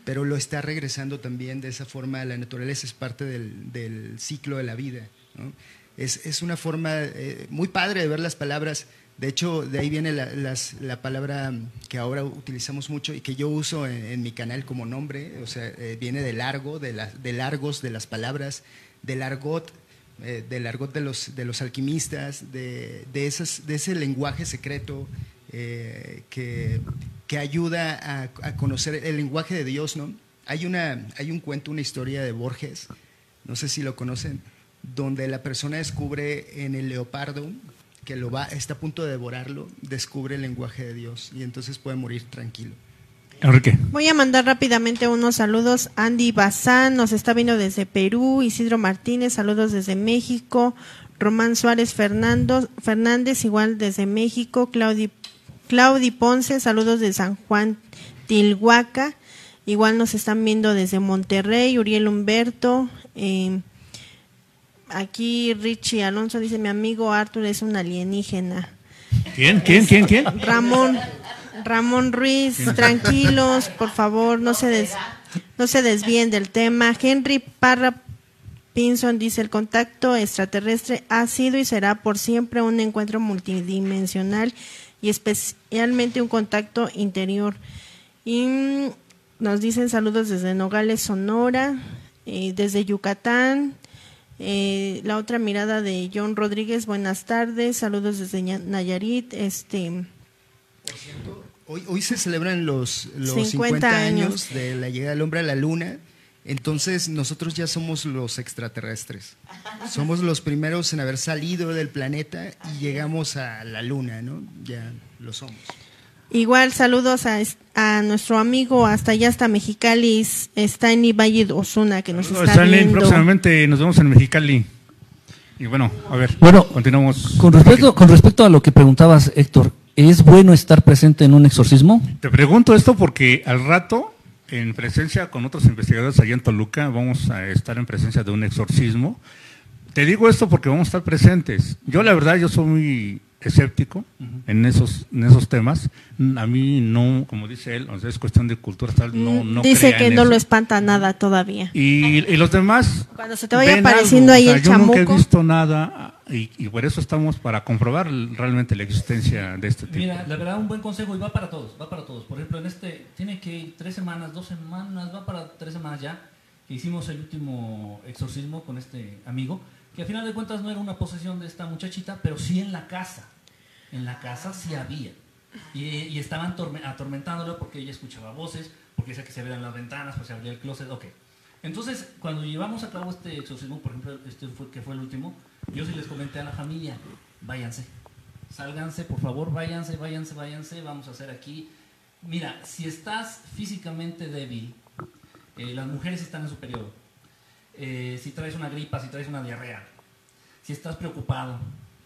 pero lo está regresando también de esa forma a la naturaleza, es parte del, del ciclo de la vida. ¿no? Es, es una forma eh, muy padre de ver las palabras. De hecho, de ahí viene la, las- la palabra que ahora utilizamos mucho y que yo uso en, en mi canal como nombre, o sea, eh, viene de largo, de, la- de largos, de las palabras, del argot, eh, del argot de los, de los alquimistas, de, de, esas, de ese lenguaje secreto eh, que, que ayuda a, a conocer el lenguaje de Dios, ¿no? Hay, una, hay un cuento, una historia de Borges, no sé si lo conocen, donde la persona descubre en el leopardo que lo va, está a punto de devorarlo, descubre el lenguaje de Dios y entonces puede morir tranquilo. Enrique. Voy a mandar rápidamente unos saludos. Andy Bazán nos está viendo desde Perú. Isidro Martínez, saludos desde México. Román Suárez Fernando, Fernández, igual desde México. Claudi, Claudi Ponce, saludos de San Juan Tilhuaca. Igual nos están viendo desde Monterrey. Uriel Humberto. eh, aquí Richie Alonso dice: Mi amigo Arthur es un alienígena. ¿Quién? ¿Quién? ¿Quién? ¿Quién? Ramón, Ramón Ruiz, tranquilos, por favor, no se des, no se desvíen del tema. Henry Parra Pinson dice el contacto extraterrestre ha sido y será por siempre un encuentro multidimensional y especialmente un contacto interior. Y nos dicen saludos desde Nogales, Sonora, eh, desde Yucatán. Eh, la otra mirada de John Rodríguez, buenas tardes, saludos desde Nayarit. Este, hoy, hoy se celebran los, los 50, años de la llegada del hombre a la luna. Entonces nosotros ya somos los extraterrestres. Somos los primeros en haber salido del planeta y llegamos a la luna, ¿no? Ya lo somos. Igual saludos a, a nuestro amigo hasta allá hasta Mexicali, Stanley Valle Osuna, que nos está viendo. próximamente nos vemos en Mexicali. Y bueno, a ver, bueno, continuamos. Con respecto, con respecto a lo que preguntabas, Héctor, ¿es bueno estar presente en un exorcismo? Te pregunto esto porque al rato en presencia con otros investigadores allá en Toluca, vamos a estar en presencia de un exorcismo. Te digo esto porque vamos a estar presentes. Yo la verdad, yo soy muy escéptico en esos en esos temas. A mí no, como dice él, es cuestión de cultura tal, no, mm, Dice que no lo espanta nada todavía. Y, los demás... Cuando se te vaya apareciendo ahí el yo nunca he visto nada y, por eso estamos para comprobar realmente la existencia de este tipo. Mira, la verdad, un buen consejo y va para todos, va para todos. Por ejemplo, en este, tiene que ir tres semanas, dos semanas, va para tres semanas ya, que hicimos el último exorcismo con este amigo, que al final de cuentas no era una posesión de esta muchachita, pero sí en la casa. En la casa sí había. Y, estaban atormentándolo porque ella escuchaba voces, porque decía que se abrían las ventanas, pues se abría el closet, ok. Entonces, cuando llevamos a cabo este exorcismo, por ejemplo, este fue, que fue el último, yo sí les comenté a la familia, váyanse, sálganse, por favor, váyanse, váyanse, váyanse, vamos a hacer aquí. Mira, si estás físicamente débil, eh, las mujeres están en su periodo. Eh, si traes una gripa, si traes una diarrea, si estás preocupado,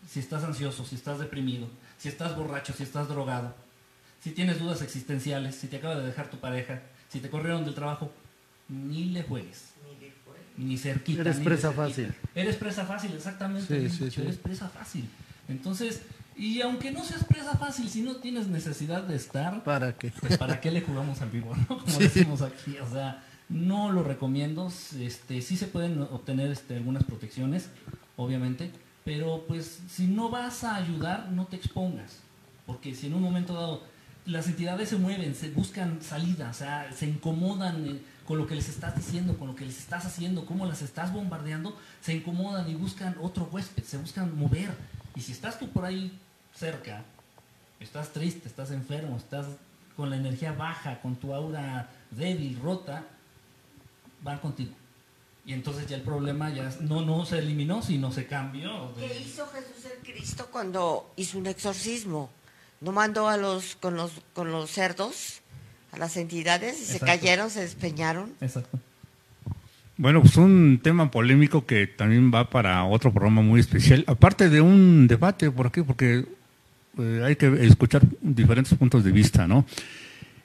si estás ansioso, si estás deprimido, si estás borracho, si estás drogado, si tienes dudas existenciales, si te acaba de dejar tu pareja, si te corrieron del trabajo, ni le juegues ni cerquita. Eres presa fácil. Eres presa fácil, exactamente. Eres presa fácil. Entonces, y aunque no seas presa fácil, si no tienes necesidad de estar, ¿para qué? Pues para qué le jugamos al vivo, ¿no? Como decimos aquí, o sea, no lo recomiendo. Este, sí se pueden obtener este, algunas protecciones, obviamente, pero pues si no vas a ayudar, no te expongas, porque si en un momento dado las entidades se mueven, se buscan salida, o sea, se incomodan. Eh, con lo que les estás diciendo, con lo que les estás haciendo, cómo las estás bombardeando, se incomodan y buscan otro huésped, se buscan mover. Y si estás tú por ahí cerca, estás triste, estás enfermo, estás con la energía baja, con tu aura débil, rota, van contigo. Y entonces ya el problema ya no, no se eliminó, sino se cambió. ¿Qué hizo Jesús el Cristo cuando hizo un exorcismo? ¿No mandó a los con los con los cerdos? a las entidades y se cayeron, se despeñaron. Exacto. Bueno, pues un tema polémico que también va para otro programa muy especial, aparte de un debate por aquí, porque eh, hay que escuchar diferentes puntos de vista, ¿no?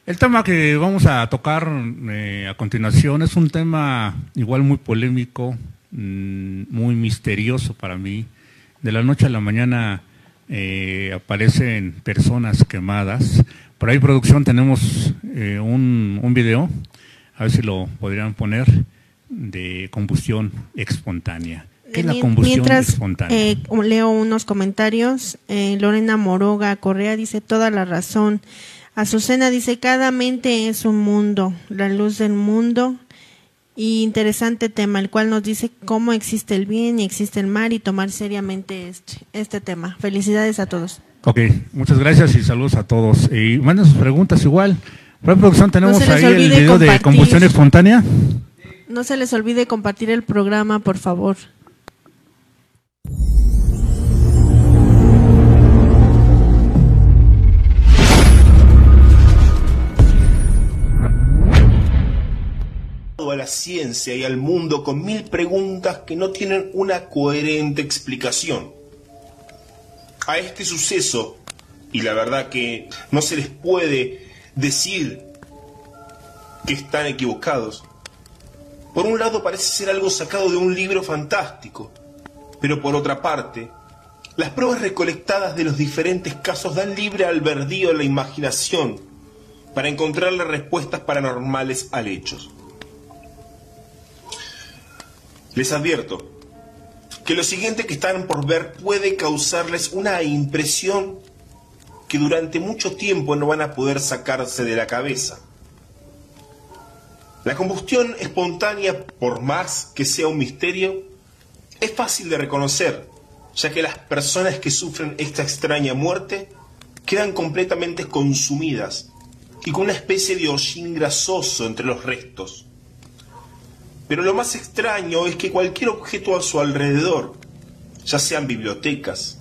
El tema que vamos a tocar eh, a continuación es un tema igual muy polémico, mm, muy misterioso para mí. De la noche a la mañana eh, aparecen personas quemadas, por ahí, producción, tenemos eh, un, un video, a ver si lo podrían poner, de combustión espontánea. ¿Qué es la combustión Mientras, espontánea? Eh, leo unos comentarios. Eh, Lorena Moroga Correa dice toda la razón. Azucena dice, cada mente es un mundo, la luz del mundo. Y interesante tema, el cual nos dice cómo existe el bien y existe el mal y tomar seriamente este, este tema. Felicidades a todos. Ok, muchas gracias y saludos a todos. Y manden sus preguntas igual. Por producción tenemos ahí el video de combustión espontánea. No se les olvide compartir el programa, por favor. Ciencia y al mundo con mil preguntas que no tienen una coherente explicación a este suceso, y la verdad que no se les puede decir que están equivocados, por un lado parece ser algo sacado de un libro fantástico, pero por otra parte, las pruebas recolectadas de los diferentes casos dan libre albedrío a la imaginación para encontrar las respuestas paranormales al hecho. Les advierto que lo siguiente que están por ver puede causarles una impresión que durante mucho tiempo no van a poder sacarse de la cabeza. La combustión espontánea, por más que sea un misterio, es fácil de reconocer, ya que las personas que sufren esta extraña muerte quedan completamente consumidas y con una especie de hollín grasoso entre los restos. Pero lo más extraño es que cualquier objeto a su alrededor, ya sean bibliotecas,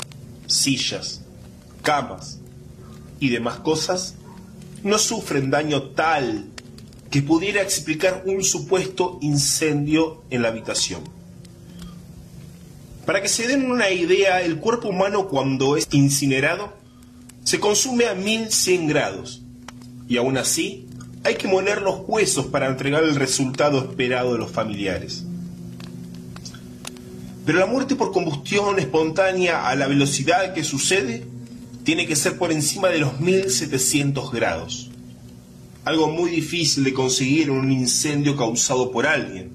sillas, camas y demás cosas, no sufren daño tal que pudiera explicar un supuesto incendio en la habitación. Para que se den una idea, el cuerpo humano cuando es incinerado se consume a 1100 grados y aún así hay que moler los huesos para entregar el resultado esperado de los familiares. Pero la muerte por combustión espontánea a la velocidad que sucede tiene que ser por encima de los 1700 grados. Algo muy difícil de conseguir en un incendio causado por alguien.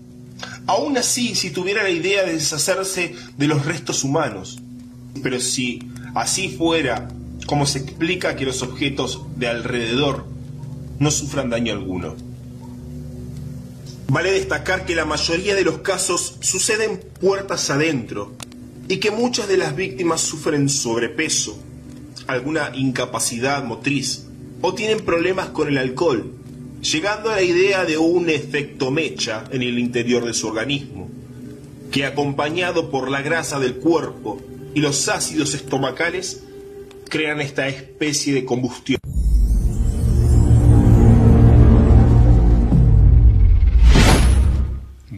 Aún así, si tuviera la idea de deshacerse de los restos humanos. Pero si así fuera, como se explica que los objetos de alrededor no sufran daño alguno. Vale destacar que la mayoría de los casos suceden puertas adentro y que muchas de las víctimas sufren sobrepeso, alguna incapacidad motriz o tienen problemas con el alcohol, llegando a la idea de un efecto mecha en el interior de su organismo, que acompañado por la grasa del cuerpo y los ácidos estomacales crean esta especie de combustión.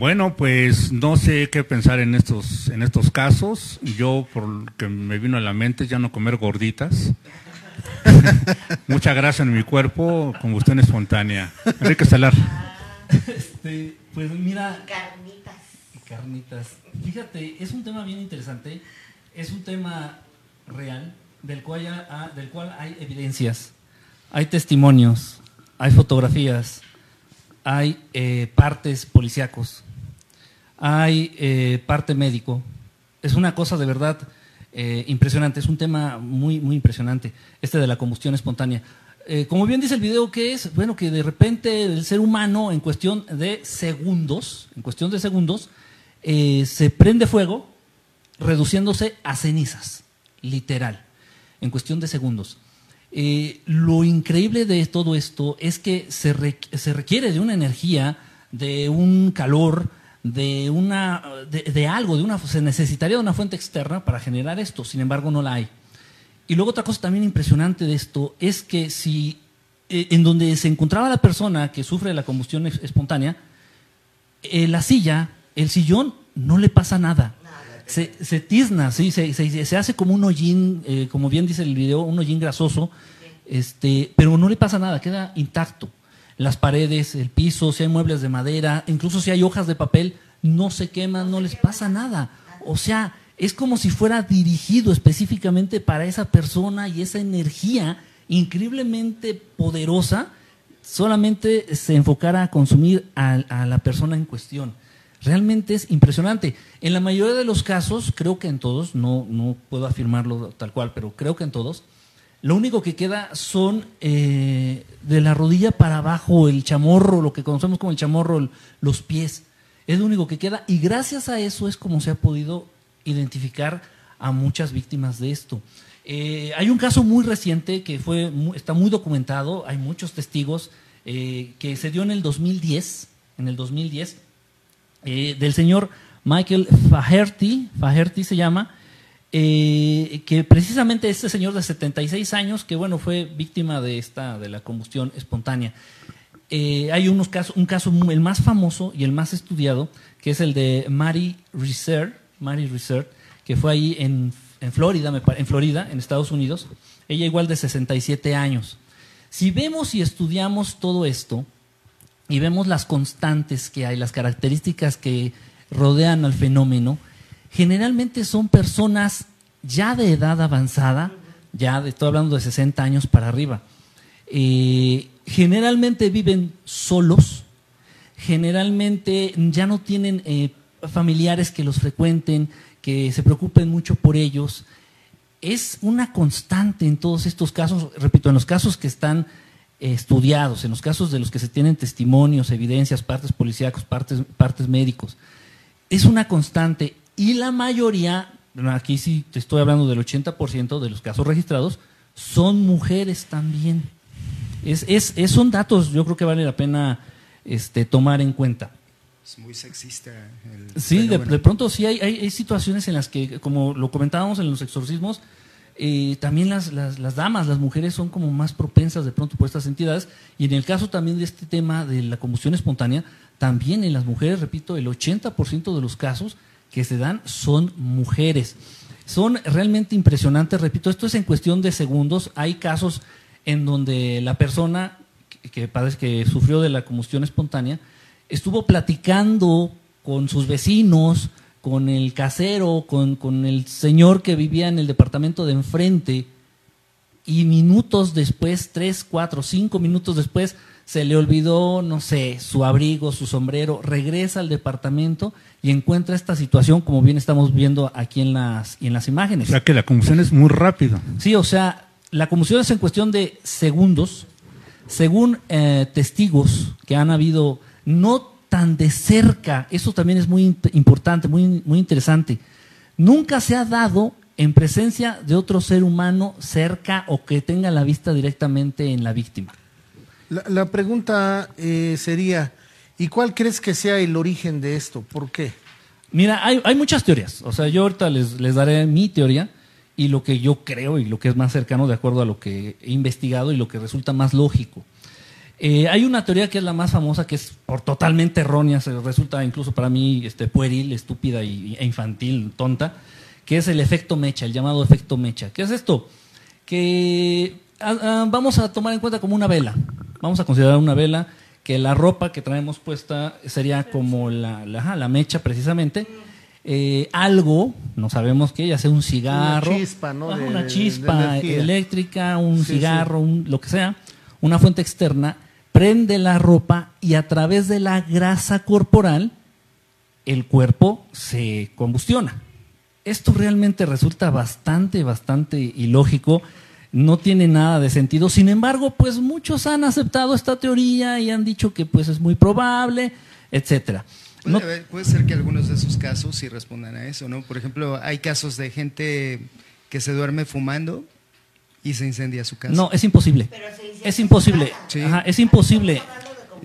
Bueno, pues no sé qué pensar en estos, en estos casos. Yo, por lo que me vino a la mente, ya no comer gorditas. Mucha grasa en mi cuerpo, combustión espontánea. Enrique Salar. Este, pues mira. Carnitas. Carnitas. Fíjate, es un tema bien interesante. Es un tema real del cual, ha- del cual hay evidencias, hay testimonios, hay fotografías, hay eh, partes policíacos, hay eh, parte médico. Es una cosa de verdad eh, impresionante, es un tema muy, muy impresionante, este de la combustión espontánea. Eh, como bien dice el video, ¿qué es? Bueno, que de repente el ser humano en cuestión de segundos, en cuestión de segundos, se prende fuego reduciéndose a cenizas, literal, en cuestión de segundos. Lo increíble de todo esto es que se, se requiere de una energía, de un calor, de una de, de algo, de una se necesitaría de una fuente externa para generar esto. Sin embargo, no la hay. Y luego otra cosa también impresionante de esto es que si eh, en donde se encontraba la persona que sufre de la combustión es- espontánea, eh, la silla, el sillón, no le pasa nada. Se, se tizna, sí, se, se- se hace como un hollín, eh, como bien dice el video, un hollín grasoso, este, pero no le pasa nada, queda intacto. Las paredes, el piso, si hay muebles de madera, incluso si hay hojas de papel, no se queman, no les pasa nada. O sea, es como si fuera dirigido específicamente para esa persona y esa energía increíblemente poderosa solamente se enfocara a consumir a, la persona en cuestión. Realmente es impresionante. En la mayoría de los casos, creo que en todos, no, no puedo afirmarlo tal cual, pero creo que en todos, lo único que queda son eh, de la rodilla para abajo, el chamorro, lo que conocemos como el chamorro, los pies. Es lo único que queda y gracias a eso es como se ha podido identificar a muchas víctimas de esto. Eh, hay un caso muy reciente que fue está muy documentado, hay muchos testigos, eh, que se dio en el 2010, en el 2010, eh, del señor Michael Faherty, Faherty se llama, eh, que precisamente este señor de 76 años, que bueno, fue víctima de esta, de la combustión espontánea. Eh, hay unos casos, un caso, el más famoso y el más estudiado, que es el de Mary Research, Mary Research, que fue ahí en, en Florida, en Florida, en Estados Unidos. Ella igual de 67 años. Si vemos y estudiamos todo esto, y vemos las constantes que hay, las características que rodean al fenómeno, generalmente son personas ya de edad avanzada, ya estoy hablando de 60 años para arriba. Eh, generalmente viven solos, generalmente ya no tienen eh, familiares que los frecuenten, que se preocupen mucho por ellos. Es una constante en todos estos casos, repito, en los casos que están estudiados, en los casos de los que se tienen testimonios, evidencias, partes policíacos, partes, partes médicos. Es una constante y la mayoría, aquí sí te estoy hablando del 80% de los casos registrados, son mujeres también. Es, es, son datos, yo creo que vale la pena este, tomar en cuenta. Es muy sexista. sí, de, pronto sí hay, hay, situaciones en las que, como lo comentábamos en los exorcismos, eh, también las, las, damas, las mujeres son como más propensas de pronto por estas entidades. Y en el caso también de este tema de la combustión espontánea, también en las mujeres, repito, el 80% de los casos que se dan son mujeres. Son realmente impresionantes, repito, esto es en cuestión de segundos. Hay casos en donde la persona que, que, que sufrió de la combustión espontánea estuvo platicando con sus vecinos, con el casero, con, con, el señor que vivía en el departamento de enfrente, y minutos después, tres, cuatro, cinco minutos después, se le olvidó, no sé, su abrigo, su sombrero, regresa al departamento y encuentra esta situación como bien estamos viendo aquí en las, en las imágenes. O sea que la combustión es muy rápida. Sí, o sea, la combustión es en cuestión de segundos. Según eh, testigos que han habido, no tan de cerca, eso también es muy importante, muy, muy interesante. Nunca se ha dado en presencia de otro ser humano cerca o que tenga la vista directamente en la víctima. La, pregunta eh, sería, ¿y cuál crees que sea el origen de esto? ¿Por qué? Mira, hay, hay muchas teorías. O sea, yo ahorita les, les daré mi teoría y lo que yo creo y lo que es más cercano de acuerdo a lo que he investigado y lo que resulta más lógico. Eh, hay una teoría que es la más famosa, que es por totalmente errónea, se resulta incluso para mí este, pueril, estúpida y, e infantil, tonta, que es el efecto mecha, el llamado efecto mecha. ¿Qué es esto? Que ah, ah, vamos a tomar en cuenta como una vela. Vamos a considerar una vela que la ropa que traemos puesta sería como la, la, mecha precisamente. Eh, algo, no sabemos qué, ya sea un cigarro, una chispa, ¿no? una chispa eléctrica, un cigarro, lo que sea, una fuente externa prende la ropa y a través de la grasa corporal el cuerpo se combustiona. Esto realmente resulta bastante, bastante ilógico, no tiene nada de sentido. Sin embargo, pues muchos han aceptado esta teoría y han dicho que pues es muy probable, etcétera. Puede, ser que algunos de esos casos sí respondan a eso, ¿no? Por ejemplo, hay casos de gente que se duerme fumando y se incendia su casa. No, es imposible. Es imposible. es imposible.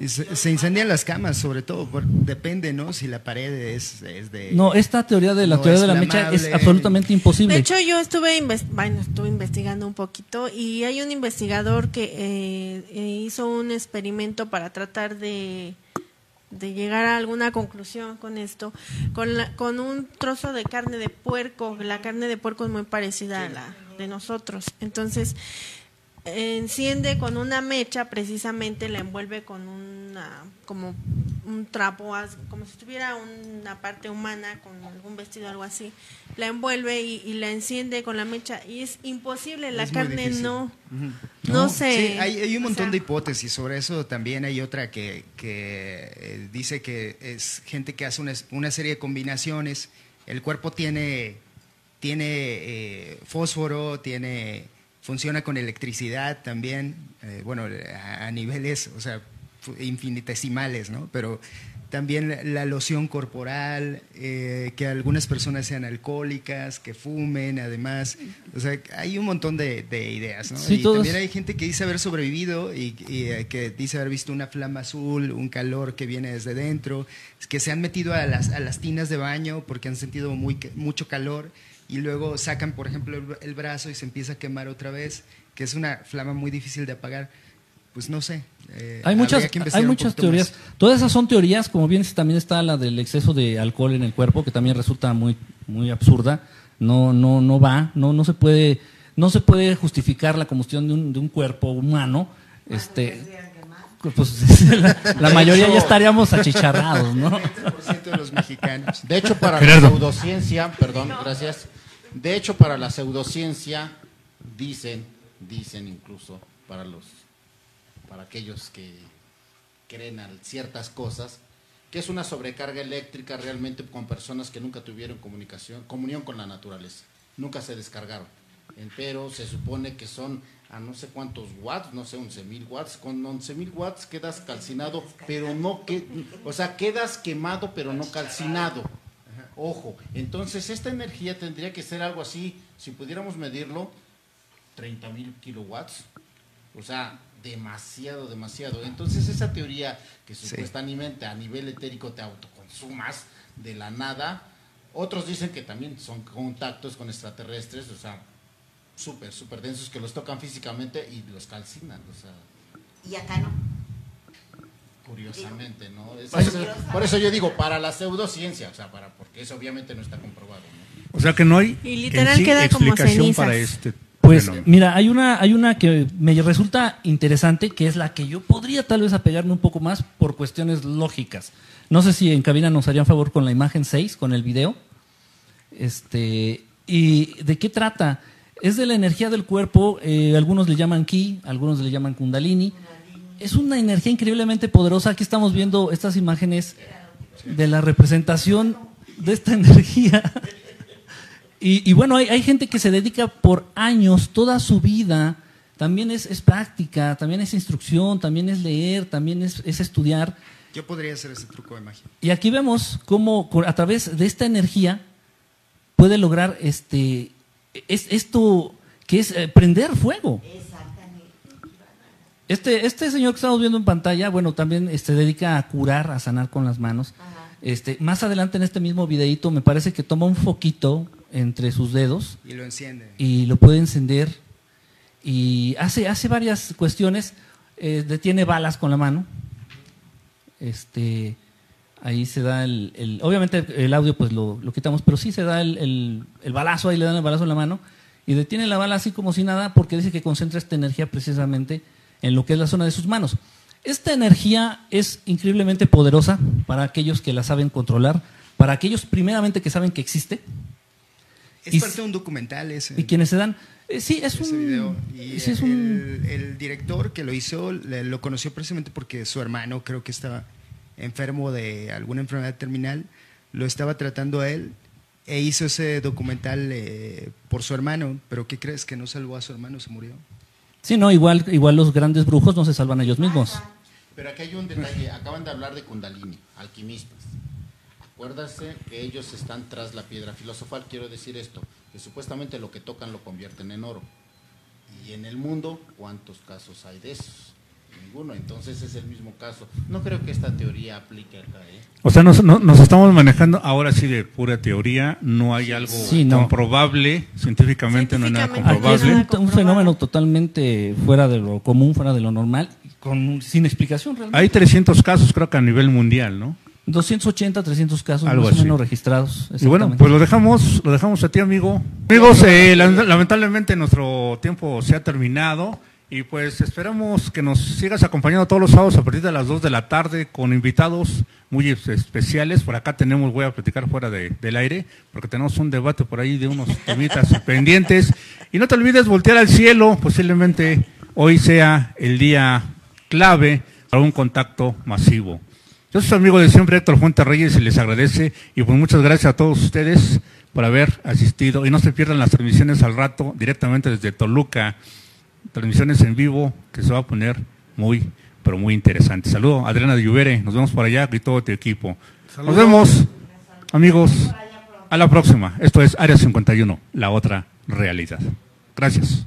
Se, incendian las camas, sobre todo, depende, ¿no? Si la pared es, de... No, esta teoría de la teoría de la mecha es absolutamente imposible. De hecho, yo estuve, bueno, estuve investigando un poquito y hay un investigador que eh, eh, hizo un experimento para tratar de, de llegar a alguna conclusión con esto, con, con un trozo de carne de puerco. La carne de puerco es muy parecida a la de nosotros. Entonces, enciende con una mecha, precisamente la envuelve con una, como un trapo, como si tuviera una parte humana, con algún vestido, algo así. La envuelve y, la enciende con la mecha. Y es imposible, la carne no, no, se... hay, un montón de hipótesis sobre eso, también hay otra que, que eh, dice que es gente que hace una, una serie de combinaciones, el cuerpo tiene tiene eh, fósforo, tiene, funciona con electricidad también, eh, bueno, a, niveles, o sea, infinitesimales, ¿no? Pero también la, loción corporal, eh, que algunas personas sean alcohólicas, que fumen, además, o sea, hay un montón de, ideas, ¿no? y también hay gente que dice haber sobrevivido y, que dice haber visto una flama azul, un calor que viene desde dentro, que se han metido a las, a las tinas de baño porque han sentido muy, mucho calor y luego sacan, por ejemplo, el, brazo y se empieza a quemar otra vez, que es una flama muy difícil de apagar. Pues no sé. Eh, hay muchas, hay muchas teorías. Todas esas son teorías, como bien también está la del exceso de alcohol en el cuerpo, que también resulta muy, muy absurda. No, no, no va, no, no se puede, no se puede justificar la combustión de un, de un cuerpo humano. Este, pues la, mayoría ya estaríamos achicharrados, ¿no? de los mexicanos. De hecho, para la pseudociencia, perdón, gracias. De hecho, para la pseudociencia dicen, dicen incluso para los, para aquellos que creen a ciertas cosas, que es una sobrecarga eléctrica realmente con personas que nunca tuvieron comunicación, comunión con la naturaleza, nunca se descargaron. Pero se supone que son a no sé cuántos watts, no sé, 11 mil watts. Con 11 mil watts quedas calcinado, pero no que, o sea, quedas quemado, pero no calcinado. Ojo, entonces esta energía tendría que ser algo así, si pudiéramos medirlo, 30 mil kilowatts. O sea, demasiado, demasiado. Entonces esa teoría que supuestamente a nivel etérico te autoconsumas de la nada, otros dicen que también son contactos con extraterrestres, o sea, súper, súper densos que los tocan físicamente y los calcinan. O sea. Y acá no. Curiosamente, ¿no? por eso yo digo, para la pseudociencia, o sea, para, porque eso obviamente no está comprobado. O sea que no hay y literal queda explicación para este. Pues mira, hay una, hay una que me resulta interesante, que es la que yo podría tal vez apegarme un poco más por cuestiones lógicas. No sé si en cabina nos harían favor con la imagen 6, con el video. Este, ¿Y de qué trata? Es de la energía del cuerpo, eh, algunos le llaman ki, algunos le llaman kundalini. Es una energía increíblemente poderosa. Aquí estamos viendo estas imágenes de la representación de esta energía. Y, bueno, hay, gente que se dedica por años, toda su vida, también es, práctica, también es instrucción, también es leer, también es, estudiar. Yo podría hacer ese truco de magia. Y aquí vemos cómo a través de esta energía puede lograr este es esto que es eh, prender fuego. Este, este señor que estamos viendo en pantalla, bueno, también se este, dedica a curar, a sanar con las manos. Este, más adelante en este mismo videito me parece que toma un foquito entre sus dedos y lo enciende y lo puede encender y hace hace varias cuestiones eh, detiene balas con la mano este ahí se da el, obviamente el audio pues lo, quitamos, pero sí se da el, balazo, ahí le dan el balazo en la mano y detiene la bala así como si nada porque dice que concentra esta energía precisamente en lo que es la zona de sus manos. Esta energía es increíblemente poderosa para aquellos que la saben controlar, para aquellos primeramente que saben que existe. Es parte de un documental ese. Y quienes se dan... Eh, sí, es un, el, el, director que lo hizo lo conoció precisamente porque su hermano creo que estaba enfermo de alguna enfermedad terminal, lo estaba tratando a él e hizo ese documental eh, por su hermano, pero ¿qué crees? Que no salvó a su hermano, se murió. Sí, no, igual, igual los grandes brujos no se salvan a ellos mismos. Pero aquí hay un detalle, acaban de hablar de Kundalini, alquimistas. Acuérdase que ellos están tras la piedra filosofal, quiero decir esto, que supuestamente lo que tocan lo convierten en oro. Y en el mundo, ¿cuántos casos hay de esos? ninguno, entonces es el mismo caso. No creo que esta teoría aplique acá. ¿eh? O sea, nos, nos, estamos manejando ahora sí de pura teoría, no hay algo comprobable, científicamente, no hay nada comprobable. Es un, fenómeno totalmente fuera de lo común, fuera de lo normal, con, sin explicación realmente. Hay 300 casos creo que a nivel mundial, ¿no? 280, 300 casos más o menos registrados. Y bueno, pues lo dejamos, lo dejamos a ti, amigo. Amigos, eh, lamentablemente nuestro tiempo se ha terminado. Y pues esperamos que nos sigas acompañando todos los sábados a partir de las 2 de la tarde con invitados muy especiales. Por acá tenemos, voy a platicar fuera del aire, porque tenemos un debate por ahí de unos temitas pendientes. Y no te olvides voltear al cielo, posiblemente hoy sea el día clave para un contacto masivo. Yo soy su amigo de siempre, Héctor Fuente Reyes, y les agradece. Y pues muchas gracias a todos ustedes por haber asistido. Y no se pierdan las transmisiones al rato, directamente desde Toluca transmisiones en vivo que se va a poner muy, pero muy interesante. Saludo Adriana de Lluvere, nos vemos por allá y todo tu equipo. Nos vemos, amigos, a la próxima. Esto es Área 51, la otra realidad. Gracias.